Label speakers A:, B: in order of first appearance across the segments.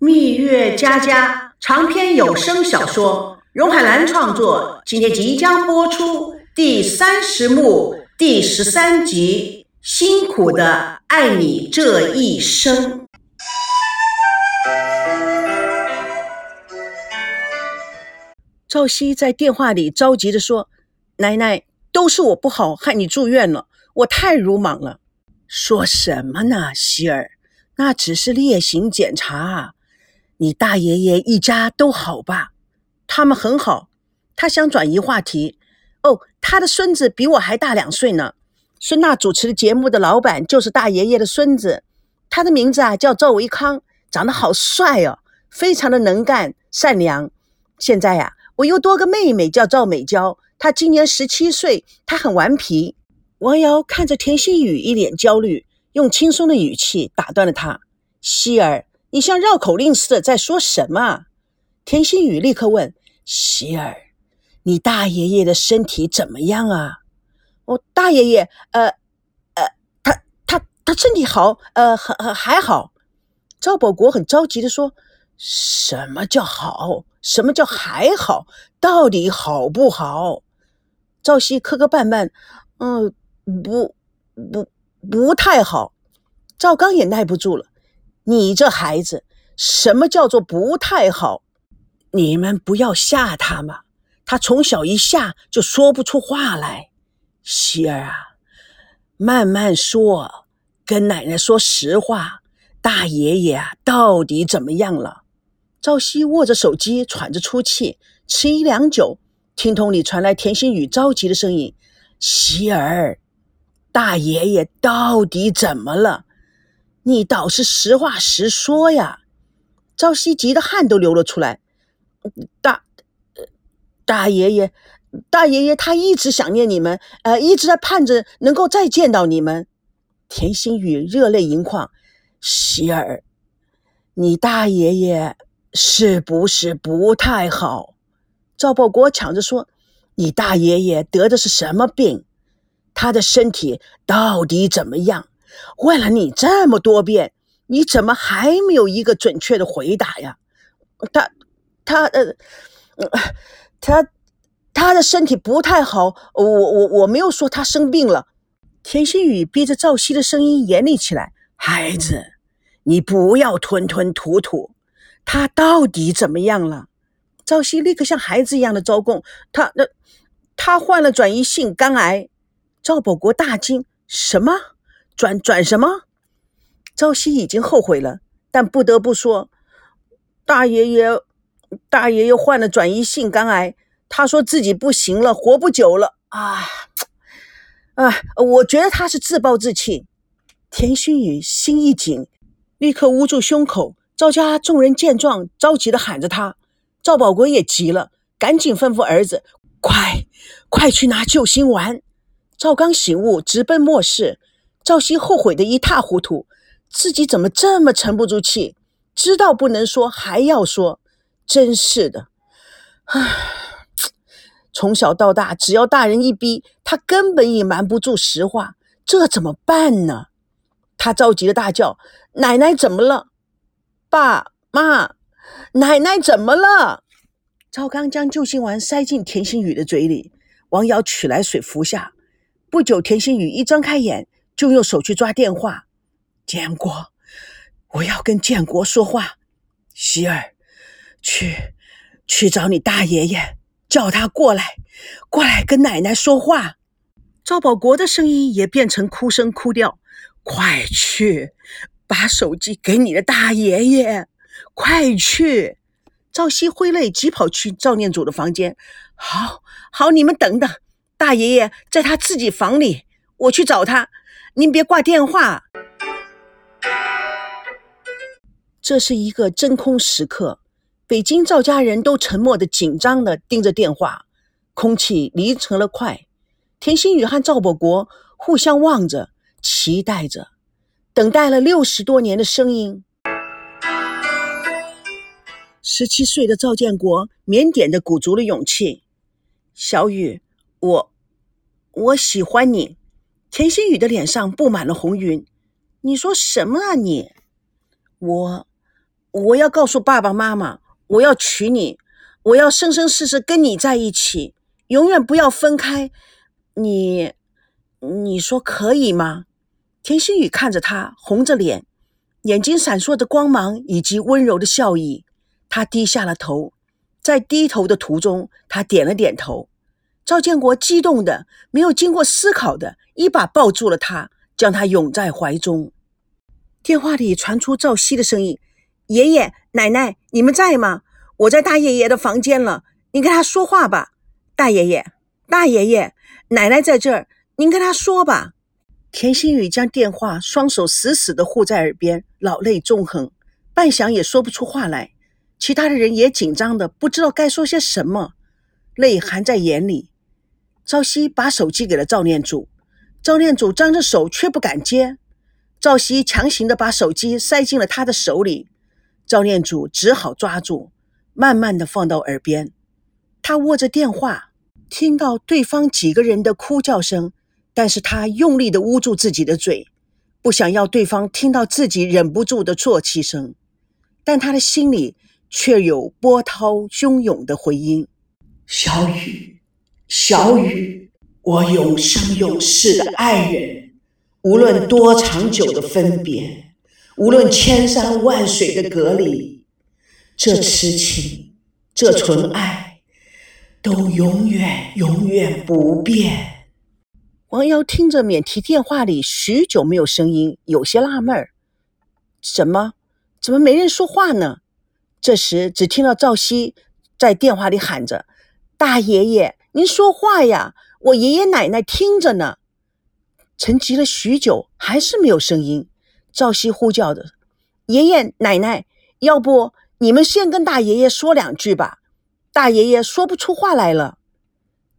A: 蜜月佳佳长篇有声小说，荣海兰创作，今天即将播出第三十幕第十三集《辛苦的爱你这一生》。
B: 赵熙在电话里着急地说：“奶奶，都是我不好，害你住院了，我太鲁莽了。”说什么呢，希儿？那只是例行检查啊。你大爷爷一家都好吧？他们很好。他想转移话题。哦，他的孙子比我还大两岁呢。孙娜主持的节目的老板就是大爷爷的孙子。他的名字啊叫赵维康，长得好帅哦，非常的能干善良。现在呀，我又多个妹妹叫赵美娇，她今年十七岁，她很顽皮。王瑶看着田心雨一脸焦虑，用轻松的语气打断了他：“希儿。”你像绕口令似的在说什么？田心雨立刻问希儿：“你大爷爷的身体怎么样啊？”“我大爷爷，呃，呃，他他他身体好，呃，还还还好。”赵保国很着急的说：“什么叫好？什么叫还好？到底好不好？”赵熙磕磕绊绊：“嗯，不不不太好。”赵刚也耐不住了。你这孩子，什么叫做不太好？你们不要吓他嘛，他从小一吓就说不出话来。希儿啊，慢慢说，跟奶奶说实话，大爷爷啊到底怎么样了？赵熙握着手机，喘着粗气，迟疑良久，听筒里传来田心雨着急的声音：“希儿，大爷爷到底怎么了？”你倒是实话实说呀！赵熙急得汗都流了出来。大，大爷爷，大爷爷，他一直想念你们，呃，一直在盼着能够再见到你们。田心雨热泪盈眶。希儿，你大爷爷是不是不太好？赵保国抢着说：“你大爷爷得的是什么病？他的身体到底怎么样？”问了你这么多遍，你怎么还没有一个准确的回答呀？他，他，呃，他，他的身体不太好。我我我没有说他生病了。田心雨逼着赵熙的声音严厉起来：“孩子，你不要吞吞吐吐。他到底怎么样了？”赵熙立刻像孩子一样的招供：“他那，他患了转移性肝癌。”赵保国大惊：“什么？”转转什么？朝夕已经后悔了，但不得不说，大爷爷，大爷爷患了转移性肝癌，他说自己不行了，活不久了。啊，啊，我觉得他是自暴自弃。田心雨心一紧，立刻捂住胸口。赵家众人见状，着急的喊着他。赵保国也急了，赶紧吩咐儿子：“快，快去拿救心丸。”赵刚醒悟，直奔卧室。赵熙后悔的一塌糊涂，自己怎么这么沉不住气？知道不能说还要说，真是的！唉，从小到大，只要大人一逼，他根本隐瞒不住实话，这怎么办呢？他着急的大叫：“奶奶怎么了？爸妈，奶奶怎么了？”赵刚将救心丸塞进田心雨的嘴里，王瑶取来水服下。不久，田心雨一睁开眼。就用手去抓电话，建国，我要跟建国说话。希儿，去，去找你大爷爷，叫他过来，过来跟奶奶说话。赵保国的声音也变成哭声哭调，快去，把手机给你的大爷爷，快去。赵熙挥泪急跑去赵念祖的房间。好，好，你们等等，大爷爷在他自己房里，我去找他。您别挂电话，这是一个真空时刻。北京赵家人都沉默的、紧张的盯着电话，空气离成了块。田心雨和赵保国互相望着，期待着，等待了六十多年的声音。十七岁的赵建国腼腆的鼓足了勇气：“小雨，我，我喜欢你。”田心雨的脸上布满了红云。你说什么啊你？我，我要告诉爸爸妈妈，我要娶你，我要生生世世跟你在一起，永远不要分开。你，你说可以吗？田心雨看着他，红着脸，眼睛闪烁着光芒以及温柔的笑意。他低下了头，在低头的途中，他点了点头。赵建国激动的、没有经过思考的，一把抱住了他，将他拥在怀中。电话里传出赵熙的声音：“爷爷奶奶，你们在吗？我在大爷爷的房间了，您跟他说话吧。大爷爷，大爷爷，奶奶在这儿，您跟他说吧。”田心雨将电话双手死死地护在耳边，老泪纵横，半晌也说不出话来。其他的人也紧张的不知道该说些什么，泪含在眼里。赵熙把手机给了赵念祖，赵念祖张着手却不敢接。赵熙强行的把手机塞进了他的手里，赵念祖只好抓住，慢慢的放到耳边。他握着电话，听到对方几个人的哭叫声，但是他用力的捂住自己的嘴，不想要对方听到自己忍不住的啜泣声，但他的心里却有波涛汹涌的回音：
A: 小雨。小雨，我永生永世的爱人，无论多长久的分别，无论千山万水的隔离，这痴情，这纯爱，都永远永远不变。
B: 王瑶听着免提电话里许久没有声音，有些纳闷儿：怎么，怎么没人说话呢？这时，只听到赵熙在电话里喊着：“大爷爷。”您说话呀！我爷爷奶奶听着呢。沉寂了许久，还是没有声音。赵熙呼叫着：“爷爷奶奶，要不你们先跟大爷爷说两句吧？”大爷爷说不出话来了。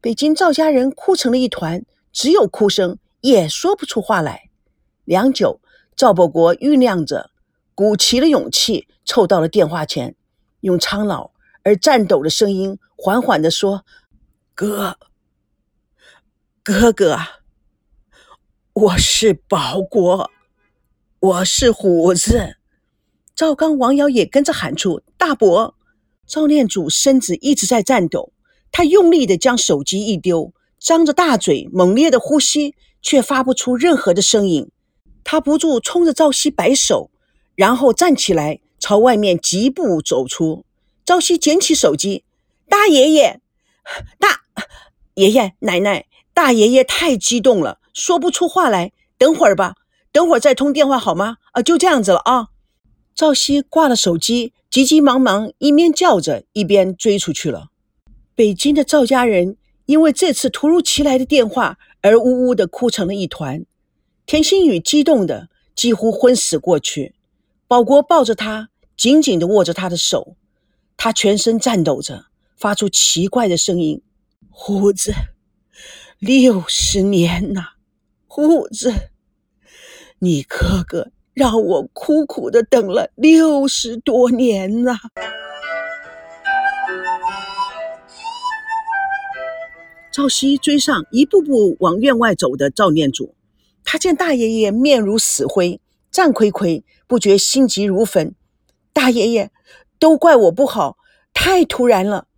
B: 北京赵家人哭成了一团，只有哭声，也说不出话来。良久，赵伯国酝酿着，鼓起了勇气，凑到了电话前，用苍老而颤抖的声音缓缓地说。哥，哥哥，我是保国，我是虎子。赵刚、王瑶也跟着喊出：“大伯！”赵念祖身子一直在颤抖，他用力的将手机一丢，张着大嘴，猛烈的呼吸，却发不出任何的声音。他不住冲着赵熙摆手，然后站起来朝外面疾步走出。赵熙捡起手机：“大爷爷，大。”爷爷奶奶，大爷爷太激动了，说不出话来。等会儿吧，等会儿再通电话好吗？啊，就这样子了啊。赵熙挂了手机，急急忙忙一边叫着，一边追出去了。北京的赵家人因为这次突如其来的电话而呜呜的哭成了一团。田心雨激动的几乎昏死过去，保国抱着他，紧紧的握着他的手，他全身颤抖着，发出奇怪的声音。虎子，六十年呐，虎子，你哥哥让我苦苦的等了六十多年呐。赵熙追上，一步步往院外走的赵念祖，他见大爷爷面如死灰，战魁魁，不觉心急如焚。大爷爷，都怪我不好，太突然了。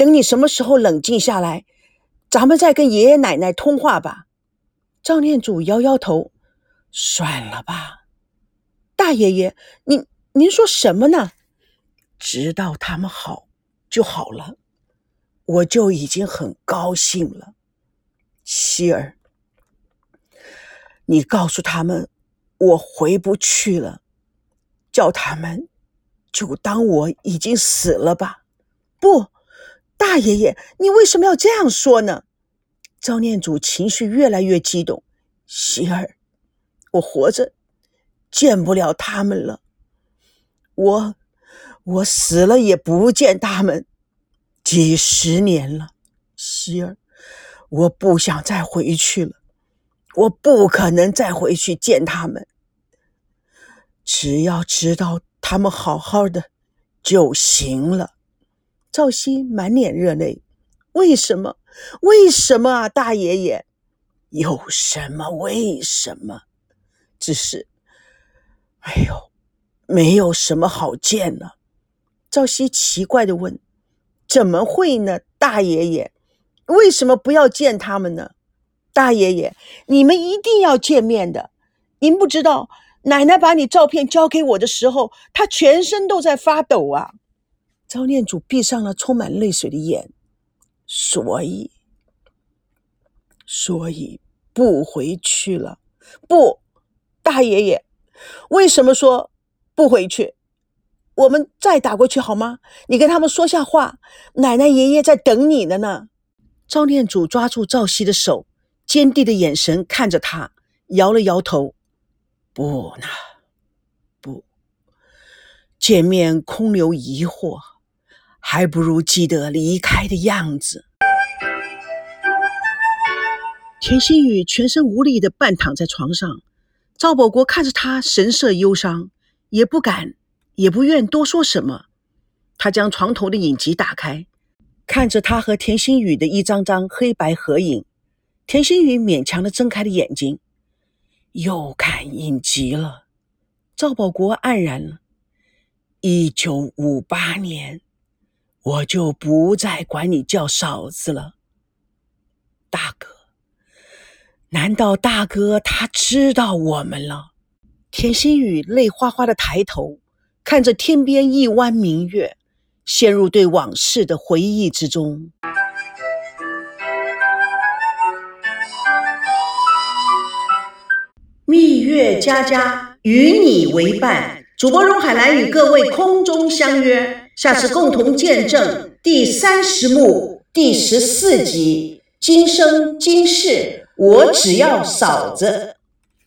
B: 等你什么时候冷静下来，咱们再跟爷爷奶奶通话吧。赵念祖摇摇头，算了吧。大爷爷，您您说什么呢？知道他们好就好了，我就已经很高兴了。希儿，你告诉他们我回不去了，叫他们就当我已经死了吧。不。大爷爷，你为什么要这样说呢？赵念祖情绪越来越激动。喜儿，我活着见不了他们了，我我死了也不见他们，几十年了。喜儿，我不想再回去了，我不可能再回去见他们。只要知道他们好好的就行了。赵熙满脸热泪，为什么？为什么啊，大爷爷？有什么？为什么？只是，哎呦，没有什么好见了。赵熙奇怪的问：“怎么会呢，大爷爷？为什么不要见他们呢？大爷爷，你们一定要见面的。您不知道，奶奶把你照片交给我的时候，她全身都在发抖啊。”赵念祖闭上了充满泪水的眼，所以，所以不回去了。不，大爷爷，为什么说不回去？我们再打过去好吗？你跟他们说下话，奶奶爷爷在等你的呢。赵念祖抓住赵熙的手，坚定的眼神看着他，摇了摇头：“不呢，不，见面空留疑惑，还不如记得离开的样子。”田心雨全身无力的半躺在床上，赵保国看着他神色忧伤，也不敢。也不愿多说什么，他将床头的影集打开，看着他和田心雨的一张张黑白合影。田心雨勉强的睁开了眼睛，又看影集了。赵保国黯然了。一九五八年，我就不再管你叫嫂子了，大哥。难道大哥他知道我们了？田心雨泪哗哗的抬头。看着天边一弯明月，陷入对往事的回忆之中。
A: 蜜月佳佳与你为伴，主播荣海兰与各位空中相约，下次共同见证第三十幕第十四集。今生今世，我只要嫂子。